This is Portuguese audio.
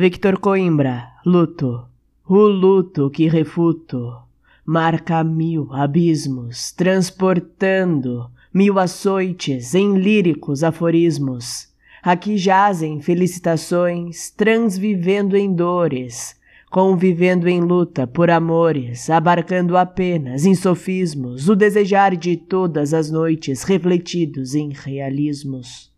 Victor Coimbra, luto. O luto que refuto marca mil abismos, transportando mil açoites em líricos aforismos. Aqui jazem felicitações, transvivendo em dores, convivendo em luta por amores, abarcando apenas em sofismos o desejar de todas as noites refletidos em realismos.